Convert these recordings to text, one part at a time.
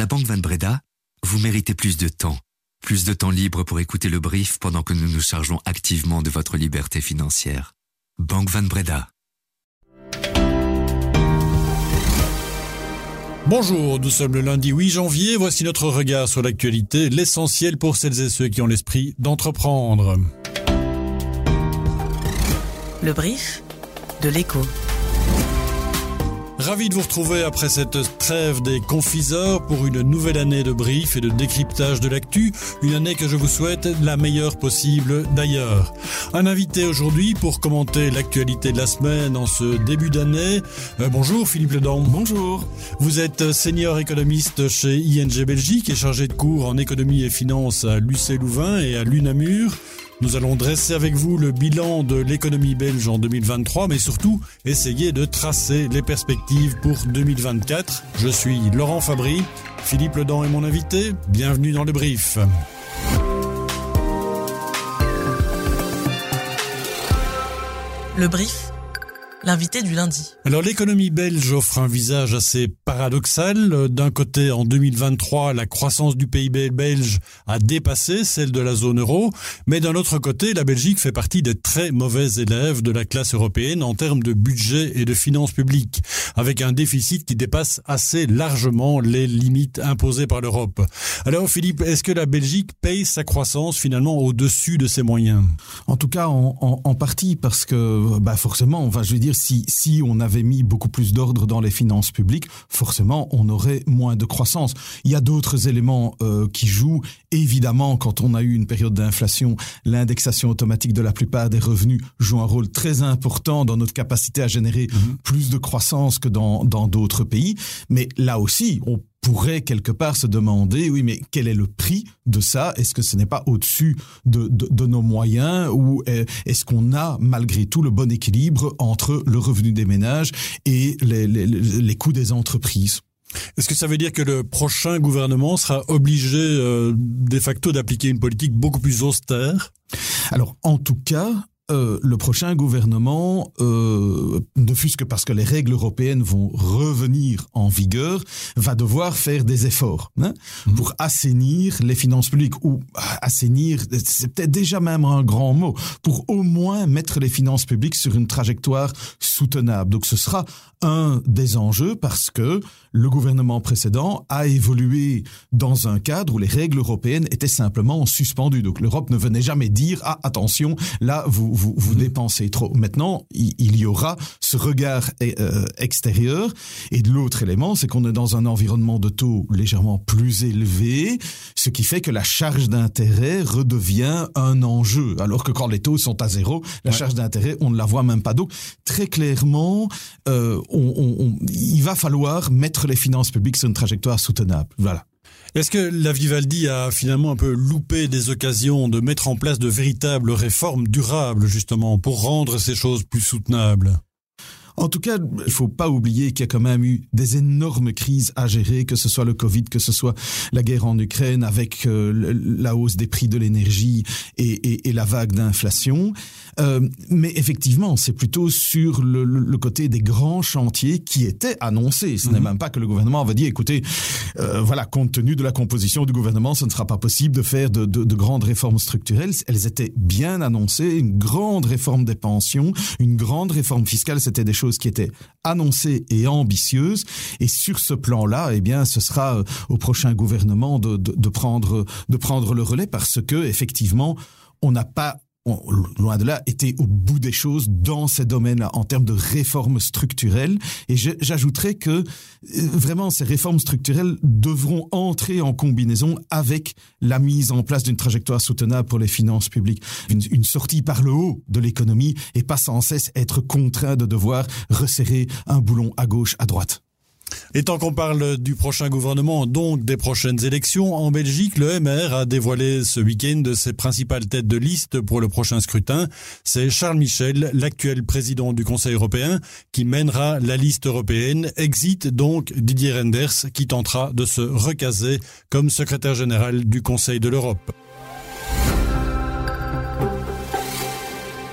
la Banque Van Breda, vous méritez plus de temps. Plus de temps libre pour écouter le brief pendant que nous nous chargeons activement de votre liberté financière. Banque Van Breda. Bonjour, nous sommes le lundi 8 janvier. Voici notre regard sur l'actualité, l'essentiel pour celles et ceux qui ont l'esprit d'entreprendre. Le brief de l'écho. Ravi de vous retrouver après cette trêve des confiseurs pour une nouvelle année de brief et de décryptage de l'actu, une année que je vous souhaite la meilleure possible d'ailleurs. Un invité aujourd'hui pour commenter l'actualité de la semaine en ce début d'année. Euh, bonjour Philippe Ledan. Bonjour. Vous êtes senior économiste chez ING Belgique et chargé de cours en économie et finance à l'UC Louvain et à l'UNAMUR. Nous allons dresser avec vous le bilan de l'économie belge en 2023, mais surtout essayer de tracer les perspectives pour 2024. Je suis Laurent Fabry, Philippe Ledan est mon invité, bienvenue dans le brief. Le brief l'invité du lundi. Alors l'économie belge offre un visage assez paradoxal. D'un côté, en 2023, la croissance du PIB belge a dépassé celle de la zone euro, mais d'un autre côté, la Belgique fait partie des très mauvais élèves de la classe européenne en termes de budget et de finances publiques, avec un déficit qui dépasse assez largement les limites imposées par l'Europe. Alors Philippe, est-ce que la Belgique paye sa croissance finalement au-dessus de ses moyens? En tout cas, en, en, partie, parce que bah forcément, va, je veux dire, si, si on avait mis beaucoup plus d'ordre dans les finances publiques, forcément, on aurait moins de croissance. Il y a d'autres éléments euh, qui jouent. Évidemment, quand on a eu une période d'inflation, l'indexation automatique de la plupart des revenus joue un rôle très important dans notre capacité à générer mhm. plus de croissance que dans d'autres pays. Mais là aussi, on pourrait quelque part se demander, oui, mais quel est le prix de ça? Est-ce que ce n'est pas au-dessus de, de, nos moyens? Ou est-ce qu'on a malgré tout le bon équilibre entre le revenu des ménages et les, les, les coûts des entreprises? Est-ce que ça veut dire que le prochain gouvernement sera obligé euh, de facto d'appliquer une politique beaucoup plus austère? Alors, en tout cas, euh, le prochain gouvernement, euh, ne fût-ce que parce que les règles européennes vont revenir en vigueur, va devoir faire des efforts hein, mhm. pour assainir les finances publiques ou ah, assainir, c'est peut-être déjà même un grand mot, pour au moins mettre les finances publiques sur une trajectoire soutenable. Donc ce sera un des enjeux parce que le gouvernement précédent a évolué dans un cadre où les règles européennes étaient simplement suspendues. Donc l'Europe ne venait jamais dire ah attention là vous vous, vous mhm. dépensez trop. Maintenant il, y aura ce regard euh, extérieur et de l'autre élément c'est qu'on est dans un environnement de taux légèrement plus élevé, ce qui fait que la charge d'intérêt redevient un enjeu alors que quand les taux sont à zéro la charge d'intérêt on ne la voit même pas. Donc très clairement euh, on, il va falloir mettre les finances publiques sur une trajectoire soutenable. Voilà. Est-ce que la Vivaldi a finalement un peu loupé des occasions de mettre en place de véritables réformes durables, justement, pour rendre ces choses plus soutenables? En tout cas, il faut pas oublier qu'il y a quand même eu des énormes crises à gérer, que ce soit le Covid, que ce soit la guerre en Ukraine, avec euh, la hausse des prix de l'énergie et, et, la vague d'inflation. Euh, mais effectivement, c'est plutôt sur le, le, côté des grands chantiers qui étaient annoncés. Ce n'est mhm. même pas que le gouvernement avait dit, écoutez, euh, voilà, compte tenu de la composition du gouvernement, ce ne sera pas possible de faire de, de, de grandes réformes structurelles. Elles étaient bien annoncées. Une grande réforme des pensions, une grande réforme fiscale, c'était des choses qui était annoncée et ambitieuse. Et sur ce plan-là, eh bien, ce sera euh, au prochain gouvernement de, de, prendre, de prendre le relais parce que, effectivement, on n'a pas loin de là, été au bout des choses dans ces domaines-là en termes de réformes structurelles. Et j'ajouterais que euh, vraiment ces réformes structurelles devront entrer en combinaison avec la mise en place d'une trajectoire soutenable pour les finances publiques. Une, une sortie par le haut de l'économie et pas sans cesse être contraint de devoir resserrer un boulon à gauche, à droite. Et tant qu'on parle du prochain gouvernement, donc des prochaines élections, en Belgique, le MR a dévoilé ce week-end ses principales têtes de liste pour le prochain scrutin. C'est Charles Michel, l'actuel président du Conseil européen, qui mènera la liste européenne. Exit donc Didier Renders, qui tentera de se recaser comme secrétaire général du Conseil de l'Europe.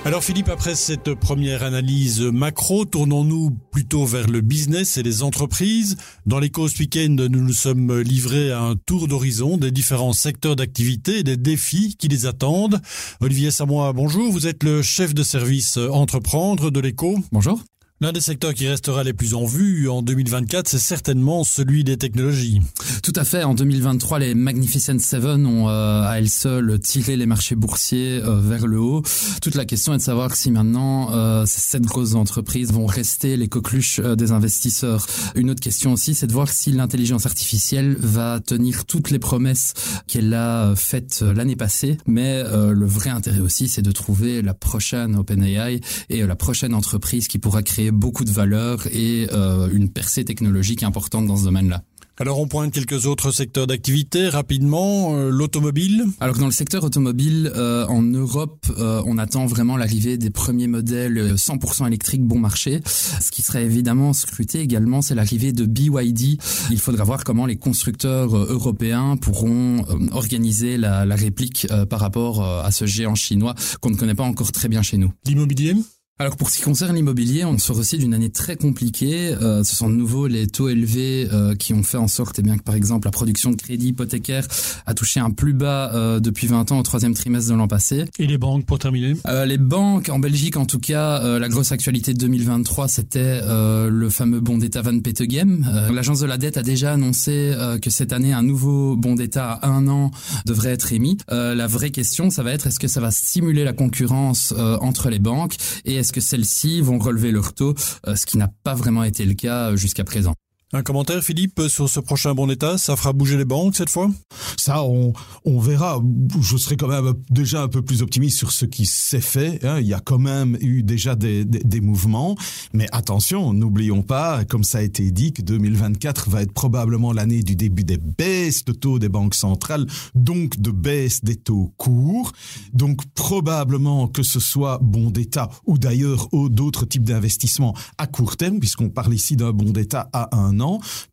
Alors Philippe, après cette première analyse macro, tournons-nous plutôt vers le business et les entreprises. Dans les causes week-end, nous nous sommes livrés à un tour d'horizon des différents secteurs d'activité et des défis qui les attendent. Olivier Samoa, bonjour. Vous êtes le chef de service entreprendre de l'éco. Bonjour. L'un des secteurs qui restera les plus en vue en 2024, c'est certainement celui des technologies. Tout à fait. En 2023, les Magnificent Seven ont euh, à elles seules tiré les marchés boursiers euh, vers le haut. Toute la question est de savoir si maintenant euh, ces sept grosses entreprises vont rester les coqueluches des investisseurs. Une autre question aussi, c'est de voir si l'intelligence artificielle va tenir toutes les promesses qu'elle a faites l'année passée. Mais le vrai intérêt aussi, c'est de trouver la prochaine OpenAI et la prochaine entreprise qui pourra créer beaucoup de valeur et euh, une percée technologique importante dans ce domaine-là. Alors on pointe quelques autres secteurs d'activité rapidement. Euh, l'automobile. Alors dans le secteur automobile, euh, en Europe, on attend vraiment l'arrivée des premiers modèles 100% électriques bon marché. Ce qui serait évidemment scruté également, c'est l'arrivée de BYD. Il faudra voir comment les constructeurs européens pourront organiser la, la réplique par rapport à ce géant chinois qu'on ne connaît pas encore très bien chez nous. L'immobilier? Alors pour ce qui concerne l'immobilier, on sort aussi d'une année très compliquée. Euh, ce sont de nouveau les taux élevés euh, qui ont fait en sorte eh bien que par exemple la production de crédit hypothécaire a touché un plus bas euh, depuis 20 ans au troisième trimestre de l'an passé. Et les banques pour terminer? Les banques en Belgique en tout cas, la grosse actualité de 2023 c'était le fameux bon d'État Van Petegem. L'agence de la dette a déjà annoncé que cette année un nouveau bon d'État à un an devrait être émis. la vraie question ça va être est-ce que ça va stimuler la concurrence entre les banques? Et est-ce que celles-ci vont relever leur taux, euh, ce qui n'a pas vraiment été le cas euh, jusqu'à présent? Un commentaire, Philippe, sur ce prochain bon d'état Ça fera bouger les banques cette fois? Ça, on, verra. Je serai quand même déjà un peu plus optimiste sur ce qui s'est fait. Hein. Il y a quand même eu déjà des mouvements. Mais attention, n'oublions pas, comme ça a été dit, que 2024 va être probablement l'année du début des baisses de taux des banques centrales, donc de baisse des taux courts. Donc probablement que ce soit bon d'état ou d'ailleurs d'autres types d'investissements à court terme, puisqu'on parle ici d'un bon d'état à un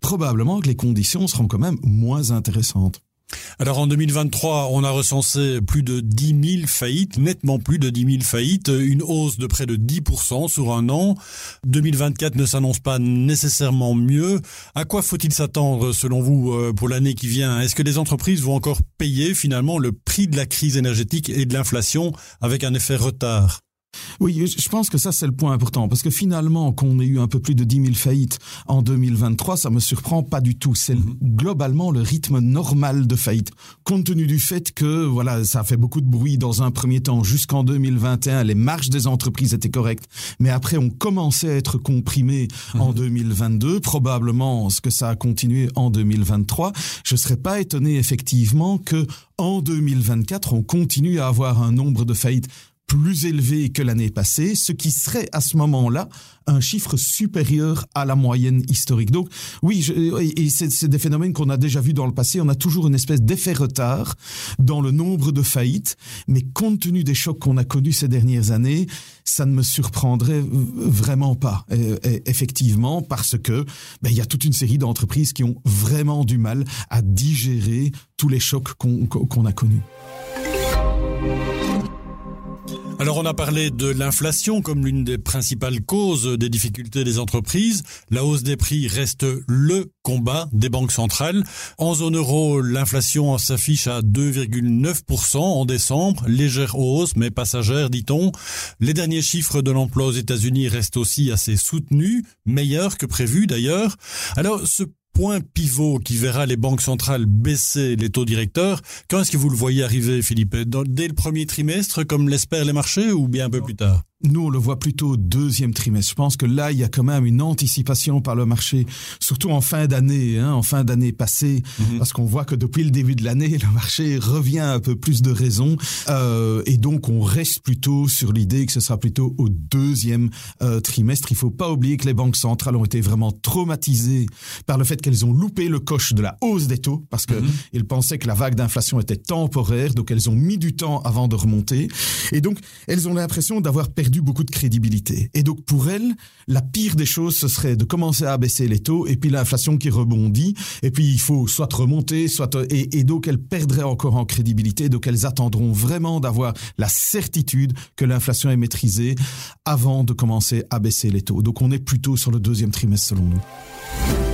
probablement que les conditions seront quand même moins intéressantes. Alors en 2023, on a recensé plus de 10 000 faillites, nettement plus de 10 000 faillites, une hausse de près de 10% sur un an. 2024 ne s'annonce pas nécessairement mieux. À quoi faut-il s'attendre selon vous euh, pour l'année qui vient? Est-ce que les entreprises vont encore payer finalement le prix de la crise énergétique et de l'inflation avec un effet retard? Oui, je pense que ça c'est le point important parce que finalement qu'on ait eu un peu plus de 10 000 faillites en 2023, ça me surprend pas du tout. C'est mhm. globalement le rythme normal de faillite, compte tenu du fait que voilà, ça a fait beaucoup de bruit dans un premier temps jusqu'en 2021, les marges des entreprises étaient correctes, mais après on commençait à être comprimé en 2022, mhm. probablement ce que ça a continué en 2023. Je serais pas étonné effectivement que en 2024 on continue à avoir un nombre de faillites plus élevé que l'année passée, ce qui serait à ce moment-là un chiffre supérieur à la moyenne historique. Donc oui, et c'est des phénomènes qu'on a déjà vus dans le passé. On a toujours une espèce d'effet retard dans le nombre de faillites, mais compte tenu des chocs qu'on a connus ces dernières années, ça ne me surprendrait vraiment pas, euh, effectivement, parce que ben, il y a toute une série d'entreprises qui ont vraiment du mal à digérer tous les chocs qu'on a connus. Alors on a parlé de l'inflation comme l'une des principales causes des difficultés des entreprises. La hausse des prix reste le combat des banques centrales. En zone euro, l'inflation s'affiche à 2,9% en décembre, légère hausse mais passagère dit-on. Les derniers chiffres de l'emploi aux États-Unis restent aussi assez soutenus, meilleurs que prévu d'ailleurs. Alors ce point pivot qui verra les banques centrales baisser les taux directeurs. Quand est-ce que vous le voyez arriver, Philippe? Dès le premier trimestre, comme l'espèrent les marchés, ou bien un peu plus tard? Nous, on le voit plutôt au deuxième trimestre. Je pense que là, il y a quand même une anticipation par le marché, surtout en fin d'année, hein, en fin d'année passée, mhm. parce qu'on voit que depuis le début de l'année, le marché revient un peu plus de raison, euh, et donc on reste plutôt sur l'idée que ce sera plutôt au deuxième euh, trimestre. Il faut pas oublier que les banques centrales ont été vraiment traumatisées par le fait qu'elles ont loupé le coche de la hausse des taux, parce que mhm. pensaient que la vague d'inflation était temporaire, donc elles ont mis du temps avant de remonter, et donc elles ont l'impression d'avoir perdu beaucoup de crédibilité. Et donc pour elle, la pire des choses, ce serait de commencer à baisser les taux et puis l'inflation qui rebondit. Et puis il faut soit remonter, soit et, et donc elles perdraient encore en crédibilité. Donc elles attendront vraiment d'avoir la certitude que l'inflation est maîtrisée avant de commencer à baisser les taux. Donc on est plutôt sur le deuxième trimestre selon nous.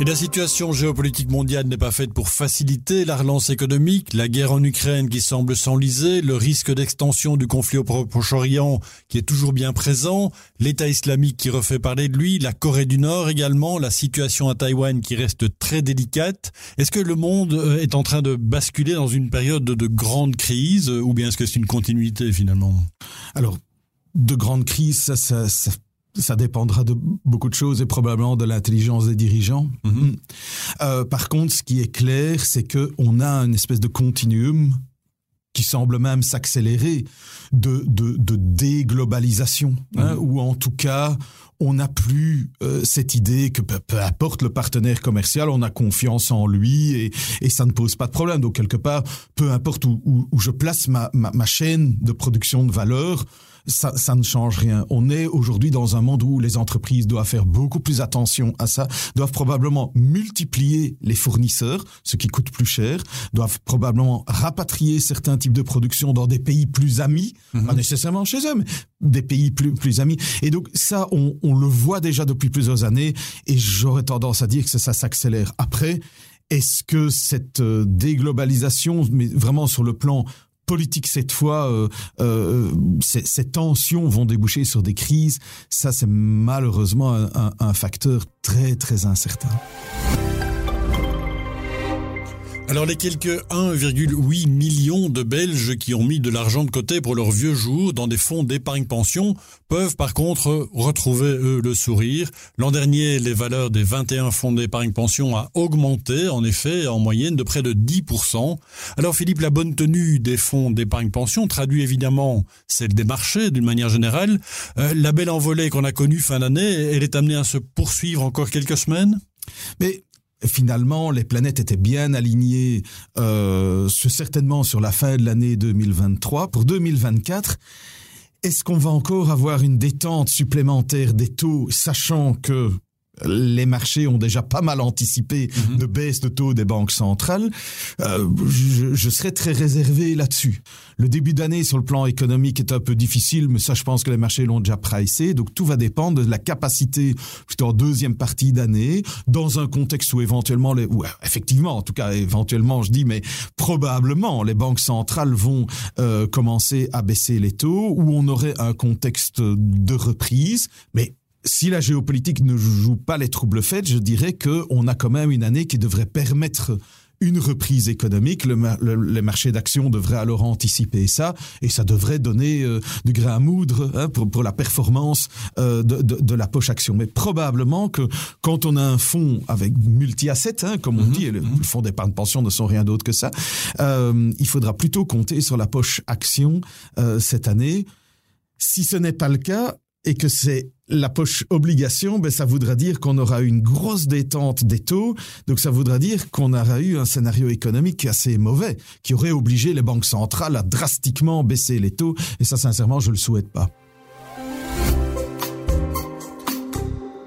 Et la situation géopolitique mondiale n'est pas faite pour faciliter la relance économique, la guerre en Ukraine qui semble s'enliser, le risque d'extension du conflit au Proche-Orient qui est toujours bien présent, l'État islamique qui refait parler de lui, la Corée du Nord également, la situation à Taïwan qui reste très délicate. Est-ce que le monde euh, est en train de basculer dans une période de, grande crise ou bien est-ce que c'est une continuité finalement? Alors, de grande crise, ça, ça, ça ça dépendra de beaucoup de choses et probablement de l'intelligence des dirigeants. Mm-hmm. Euh, par contre, ce qui est clair, c'est que on a une espèce de continuum qui semble même s'accélérer de, de, de, déglobalisation, hein, mm-hmm. ou en tout cas, on n'a plus euh, cette idée que peu, peu, importe le partenaire commercial, on a confiance en lui et, et, ça ne pose pas de problème. Donc quelque part, peu importe où, où, où je place ma, ma, ma, chaîne de production de valeur, ça, ça ne change rien. On est aujourd'hui dans un monde où les entreprises doivent faire beaucoup plus attention à ça, doivent probablement multiplier les fournisseurs, ce qui coûte plus cher, doivent probablement rapatrier certains types de production dans des pays plus amis, mm -hmm. pas nécessairement chez eux, mais des pays plus, plus amis. Et donc ça, on, on le voit déjà depuis plusieurs années, et j'aurais tendance à dire que ça, ça s'accélère. Après, est-ce que cette euh, déglobalisation, mais vraiment sur le plan politique cette fois, euh, euh, ces, ces, tensions vont déboucher sur des crises. Ça, c'est malheureusement un, un, un facteur très très incertain. Alors les quelques 1,8 millions de Belges qui ont mis de l'argent de côté pour leurs vieux jours dans des fonds d'épargne pension peuvent par contre retrouver eux le sourire. L'an dernier, les valeurs des 21 fonds d'épargne pension a augmenté en effet en moyenne de près de 10%. Alors Philippe, la bonne tenue des fonds d'épargne pension traduit évidemment celle des marchés d'une manière générale. Euh, la belle envolée qu'on a connue fin d'année, elle est amenée à se poursuivre encore quelques semaines? Mais finalement, les planètes étaient bien alignées, euh, certainement sur la fin de l'année 2023. Pour 2024, est-ce qu'on va encore avoir une détente supplémentaire des taux, sachant que les marchés ont déjà pas mal anticipé mm -hmm. de baisse de taux des banques centrales, euh, je, je, serais très réservé là-dessus. Le début d'année sur le plan économique est un peu difficile, mais ça, je pense que les marchés l'ont déjà pricé. Donc tout va dépendre de la capacité, plutôt en deuxième partie d'année, dans un contexte où éventuellement, les, ou effectivement, en tout cas éventuellement, je dis, mais probablement les banques centrales vont euh, commencer à baisser les taux, où on aurait un contexte de reprise, mais si la géopolitique ne joue pas les troubles faits, je dirais qu'on a quand même une année qui devrait permettre une reprise économique, le, le, les marchés d'actions devraient alors anticiper ça et ça devrait donner euh, du grain à moudre hein, pour, pour la performance euh, de, de, de la poche action. Mais probablement que quand on a un fonds avec multi-assets, hein, comme on mm -hmm, dit, et le, mm -hmm. le fonds d'épargne pension ne sont rien d'autre que ça, euh, il faudra plutôt compter sur la poche action cette année. Si ce n'est pas le cas, et que c'est la poche obligation, ben ça voudra dire qu'on aura une grosse détente des taux, donc ça voudra dire qu'on aura eu un scénario économique assez mauvais, qui aurait obligé les banques centrales à drastiquement baisser les taux, et ça sincèrement je le souhaite pas.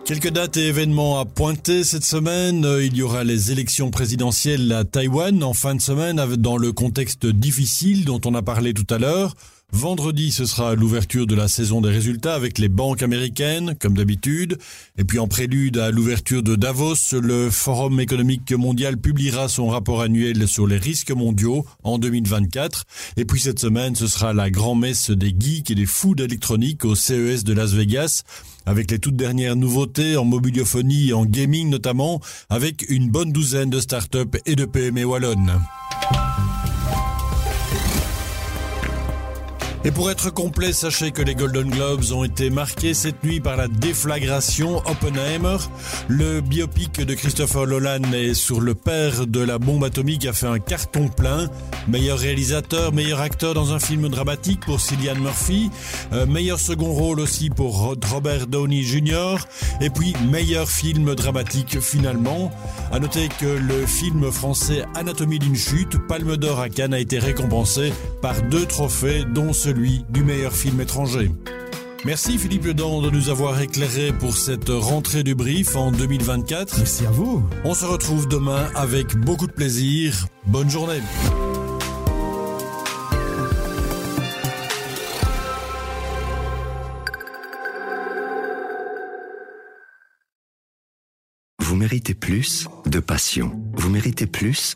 Quelques dates et événements à pointer cette semaine. Il y aura les élections présidentielles à Taïwan en fin de semaine dans le contexte difficile dont on a parlé tout à l'heure. Vendredi, ce sera l'ouverture de la saison des résultats avec les banques américaines, comme d'habitude. Et puis en prélude à l'ouverture de Davos, le Forum économique mondial publiera son rapport annuel sur les risques mondiaux en 2024. Et puis cette semaine, ce sera la grand-messe des geeks et des fous d'électronique au CES de Las Vegas avec les toutes dernières nouveautés en mobiliophonie et en gaming notamment, avec une bonne douzaine de startups et de PME wallonnes. Et pour être complet, sachez que les Golden Globes ont été marqués cette nuit par la déflagration Oppenheimer. Le biopic de Christopher Nolan est sur le père de la bombe atomique a fait un carton plein. Meilleur réalisateur, meilleur acteur dans un film dramatique pour Cillian Murphy. Euh, meilleur second rôle aussi pour Robert Downey Jr. Et puis meilleur film dramatique finalement. À noter que le film français Anatomie d'une chute, Palme d'or à Cannes a été récompensé par deux trophées dont celui celui du meilleur film étranger. Merci Philippe Ledan de nous avoir éclairé pour cette rentrée du brief en 2024. Merci à vous. On se retrouve demain avec beaucoup de plaisir. Bonne journée. Vous méritez plus de passion. Vous méritez plus